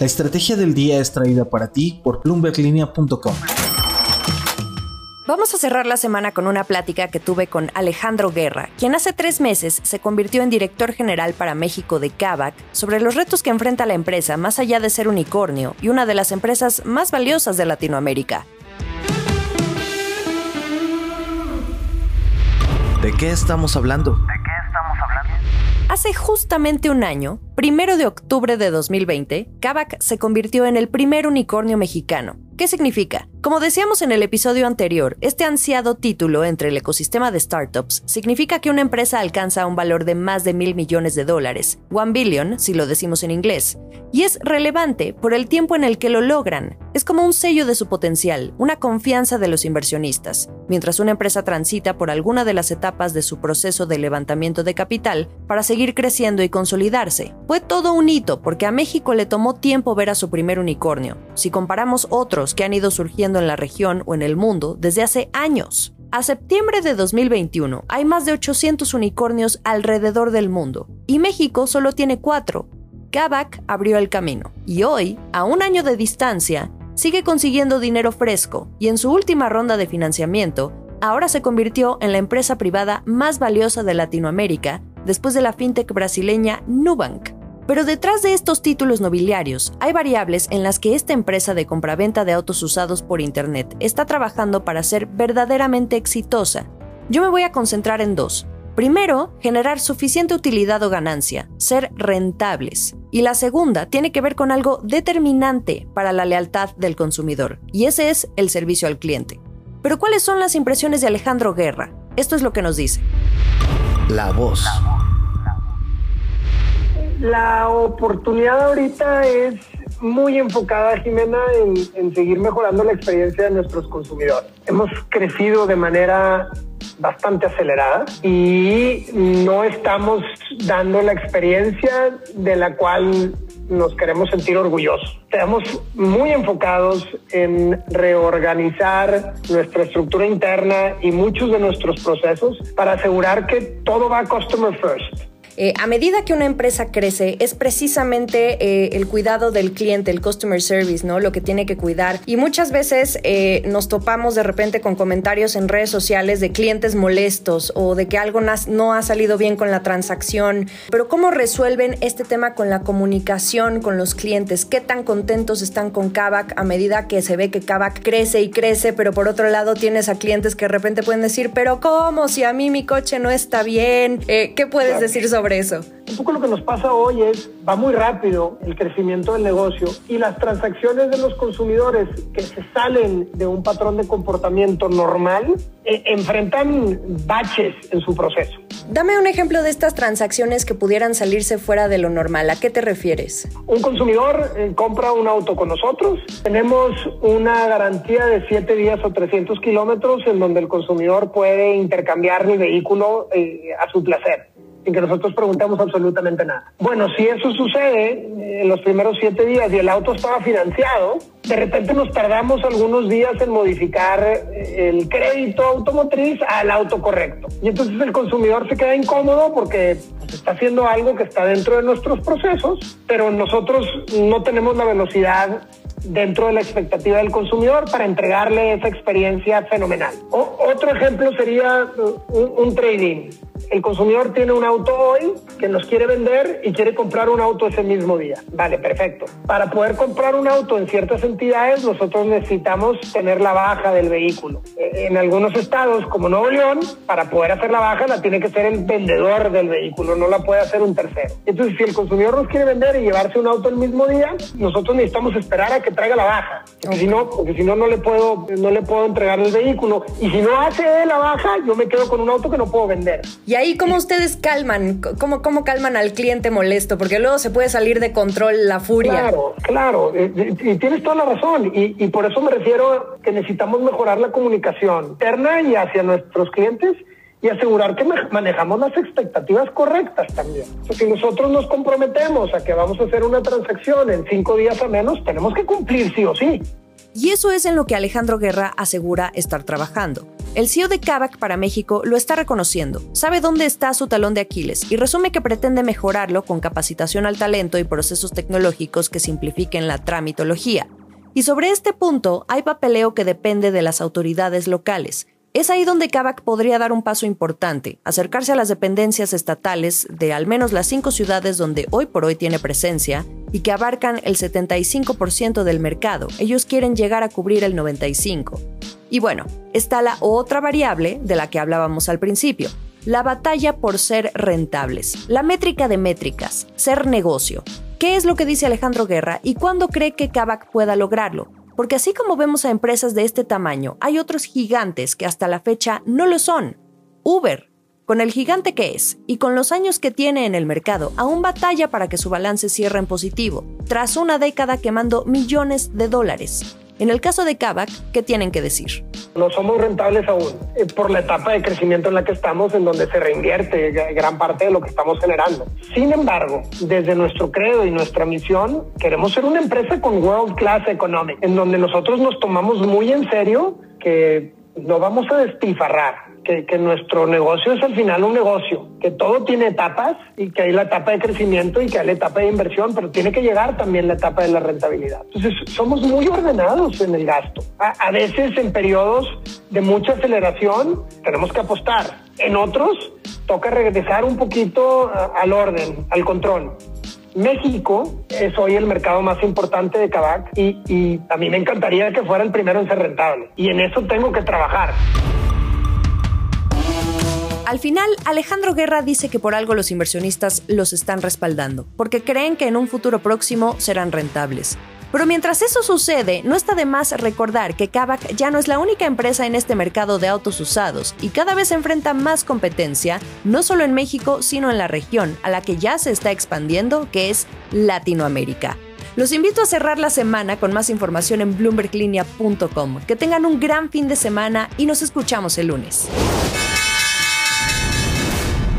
La estrategia del día es traída para ti por bloomberglinea.com. Vamos a cerrar la semana con una plática que tuve con Alejandro Guerra, quien hace tres meses se convirtió en director general para México de Kavak, sobre los retos que enfrenta la empresa más allá de ser unicornio y una de las empresas más valiosas de Latinoamérica. ¿De qué estamos hablando? Hace justamente un año, primero de octubre de 2020, Kavak se convirtió en el primer unicornio mexicano. ¿Qué significa? Como decíamos en el episodio anterior, este ansiado título entre el ecosistema de startups significa que una empresa alcanza un valor de más de mil millones de dólares, one billion si lo decimos en inglés, y es relevante por el tiempo en el que lo logran. Es como un sello de su potencial, una confianza de los inversionistas. Mientras una empresa transita por alguna de las etapas de su proceso de levantamiento de capital para seguir creciendo y consolidarse, fue todo un hito porque a México le tomó tiempo ver a su primer unicornio. Si comparamos otros que han ido surgiendo en la región o en el mundo desde hace años. A septiembre de 2021 hay más de 800 unicornios alrededor del mundo y México solo tiene cuatro. Kavak abrió el camino y hoy, a un año de distancia, sigue consiguiendo dinero fresco y en su última ronda de financiamiento, ahora se convirtió en la empresa privada más valiosa de Latinoamérica después de la fintech brasileña Nubank. Pero detrás de estos títulos nobiliarios hay variables en las que esta empresa de compraventa de autos usados por Internet está trabajando para ser verdaderamente exitosa. Yo me voy a concentrar en dos. Primero, generar suficiente utilidad o ganancia, ser rentables. Y la segunda tiene que ver con algo determinante para la lealtad del consumidor, y ese es el servicio al cliente. Pero ¿cuáles son las impresiones de Alejandro Guerra? Esto es lo que nos dice. La voz. Oportunidad ahorita es muy enfocada, Jimena, en, seguir mejorando la experiencia de nuestros consumidores. Hemos crecido de manera bastante acelerada y no estamos dando la experiencia de la cual nos queremos sentir orgullosos. Estamos muy enfocados en reorganizar nuestra estructura interna y muchos de nuestros procesos para asegurar que todo va customer first eh, a medida que una empresa crece, es precisamente eh, el cuidado del cliente, el customer service, ¿no? Lo que tiene que cuidar. Y muchas veces eh, nos topamos de repente con comentarios en redes sociales de clientes molestos o de que algo no ha salido bien con la transacción. Pero ¿cómo resuelven este tema con la comunicación con los clientes? ¿Qué tan contentos están con Kavak a medida que se ve que Kavak crece y crece, pero por otro lado tienes a clientes que de repente pueden decir, pero ¿cómo? Si a mí mi coche no está bien. ¿Qué puedes decir sobre eso. Un poco lo que nos pasa hoy es, va muy rápido el crecimiento del negocio y las transacciones de los consumidores que se salen de un patrón de comportamiento normal eh, enfrentan baches en su proceso. Dame un ejemplo de estas transacciones que pudieran salirse fuera de lo normal. ¿A qué te refieres? Un consumidor eh, compra un auto con nosotros. Tenemos una garantía de 7 días o 300 kilómetros en donde el consumidor puede intercambiar mi vehículo eh, a su placer sin que nosotros preguntemos absolutamente nada. Bueno, si eso sucede eh, en los primeros siete días y el auto estaba financiado, de repente nos tardamos algunos días en modificar eh, el crédito automotriz al auto correcto. Y entonces el consumidor se queda incómodo porque pues, está haciendo algo que está dentro de nuestros procesos, pero nosotros no tenemos la velocidad dentro de la expectativa del consumidor para entregarle esa experiencia fenomenal. otro ejemplo sería uh, un, un trading el consumidor tiene un auto hoy que nos quiere vender y quiere comprar un auto ese mismo día. Vale, perfecto. Para poder comprar un auto en ciertas entidades, nosotros necesitamos tener la baja del vehículo. Eh, en algunos estados, como Nuevo León, para poder hacer la baja la tiene que ser el vendedor del vehículo, no la puede hacer un tercero. Entonces, si el consumidor nos quiere vender y llevarse un auto el mismo día, nosotros necesitamos esperar a que traiga la baja. Porque si no, porque si no, no le puedo, no le puedo entregar el vehículo. Y si no hace la baja, yo me quedo con un auto que no puedo vender. Ahí, ¿cómo ustedes calman? ¿Cómo, cómo calman al cliente molesto? Porque luego se puede salir de control la furia. Claro, claro. Y, tienes toda la razón. Y, y por eso me refiero que necesitamos mejorar la comunicación interna y hacia nuestros clientes y asegurar que manejamos las expectativas correctas también. si nosotros nos comprometemos a que vamos a hacer una transacción en cinco días a menos, tenemos que cumplir sí o sí. Y eso es en lo que Alejandro Guerra asegura estar trabajando. El CEO de Kavak para México lo está reconociendo, sabe dónde está su talón de Aquiles y resume que pretende mejorarlo con capacitación al talento y procesos tecnológicos que simplifiquen la tramitología. Y sobre este punto hay papeleo que depende de las autoridades locales. Es ahí donde Kavak podría dar un paso importante, acercarse a las dependencias estatales de al menos las cinco ciudades donde hoy por hoy tiene presencia y que abarcan el 75% del mercado. Ellos quieren llegar a cubrir el 95%. Y bueno, está la otra variable de la que hablábamos al principio, la batalla por ser rentables, la métrica de métricas, ser negocio. ¿Qué es lo que dice Alejandro Guerra y cuándo cree que Kavak pueda lograrlo? Porque así como vemos a empresas de este tamaño, hay otros gigantes que hasta la fecha no lo son. Uber, con el gigante que es y con los años que tiene en el mercado, aún batalla para que su balance cierre en positivo, tras una década quemando millones de dólares. En el caso de Kavak, ¿qué tienen que decir? No somos rentables aún eh, por la etapa de crecimiento en la que estamos, en donde se reinvierte gran parte de lo que estamos generando. Sin embargo, desde nuestro credo y nuestra misión, queremos ser una empresa con world class economic, en donde nosotros nos tomamos muy en serio que no vamos a despilfarrar, que, nuestro negocio es al final un negocio, que todo tiene etapas y que hay la etapa de crecimiento y que hay la etapa de inversión, pero tiene que llegar también la etapa de la rentabilidad. Entonces, somos muy ordenados en el gasto. A, veces en periodos de mucha aceleración tenemos que apostar. En otros toca regresar un poquito al orden, al control. México es hoy el mercado más importante de y, y a mí me encantaría que fuera el primero en ser rentable. Y en eso tengo que trabajar. Al final, Alejandro Guerra dice que por algo los inversionistas los están respaldando, porque creen que en un futuro próximo serán rentables. Pero mientras eso sucede, no está de más recordar que Kavak ya no es la única empresa en este mercado de autos usados y cada vez enfrenta más competencia, no solo en México, sino en la región, a la que ya se está expandiendo, que es Latinoamérica. Los invito a cerrar la semana con más información en bloomberglinea.com. Que tengan un gran fin de semana y nos escuchamos el lunes.